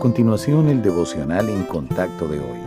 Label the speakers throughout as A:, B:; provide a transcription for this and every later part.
A: continuación, el devocional en contacto de hoy.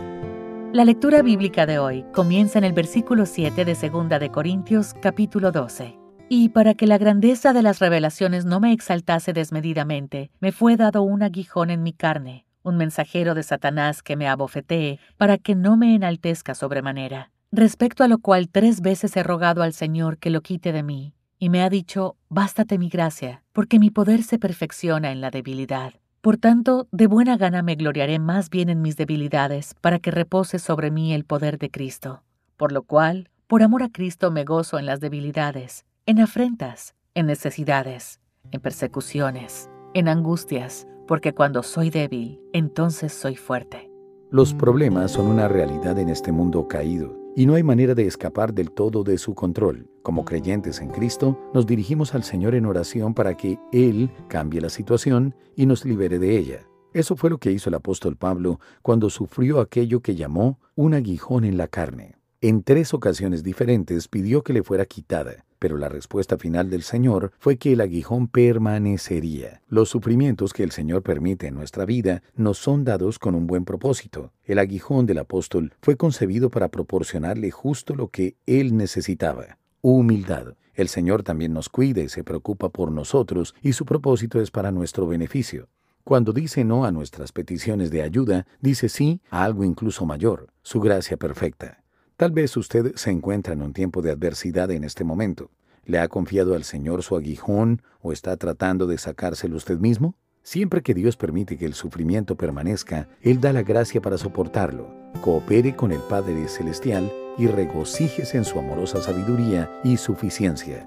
B: La lectura bíblica de hoy comienza en el versículo 7 de 2 de Corintios, capítulo 12. Y para que la grandeza de las revelaciones no me exaltase desmedidamente, me fue dado un aguijón en mi carne, un mensajero de Satanás que me abofetee, para que no me enaltezca sobremanera. Respecto a lo cual tres veces he rogado al Señor que lo quite de mí, y me ha dicho, Bástate mi gracia, porque mi poder se perfecciona en la debilidad. Por tanto, de buena gana me gloriaré más bien en mis debilidades, para que repose sobre mí el poder de Cristo. Por lo cual, por amor a Cristo me gozo en las debilidades, en afrentas, en necesidades, en persecuciones, en angustias, porque cuando soy débil, entonces soy fuerte.
A: Los problemas son una realidad en este mundo caído y no hay manera de escapar del todo de su control. Como creyentes en Cristo, nos dirigimos al Señor en oración para que Él cambie la situación y nos libere de ella. Eso fue lo que hizo el apóstol Pablo cuando sufrió aquello que llamó un aguijón en la carne. En tres ocasiones diferentes pidió que le fuera quitada, pero la respuesta final del Señor fue que el aguijón permanecería. Los sufrimientos que el Señor permite en nuestra vida nos son dados con un buen propósito. El aguijón del apóstol fue concebido para proporcionarle justo lo que él necesitaba, humildad. El Señor también nos cuida y se preocupa por nosotros y su propósito es para nuestro beneficio. Cuando dice no a nuestras peticiones de ayuda, dice sí a algo incluso mayor, su gracia perfecta. Tal vez usted se encuentra en un tiempo de adversidad en este momento. ¿Le ha confiado al Señor su aguijón o está tratando de sacárselo usted mismo? Siempre que Dios permite que el sufrimiento permanezca, Él da la gracia para soportarlo. Coopere con el Padre Celestial y regocíjese en su amorosa sabiduría y suficiencia.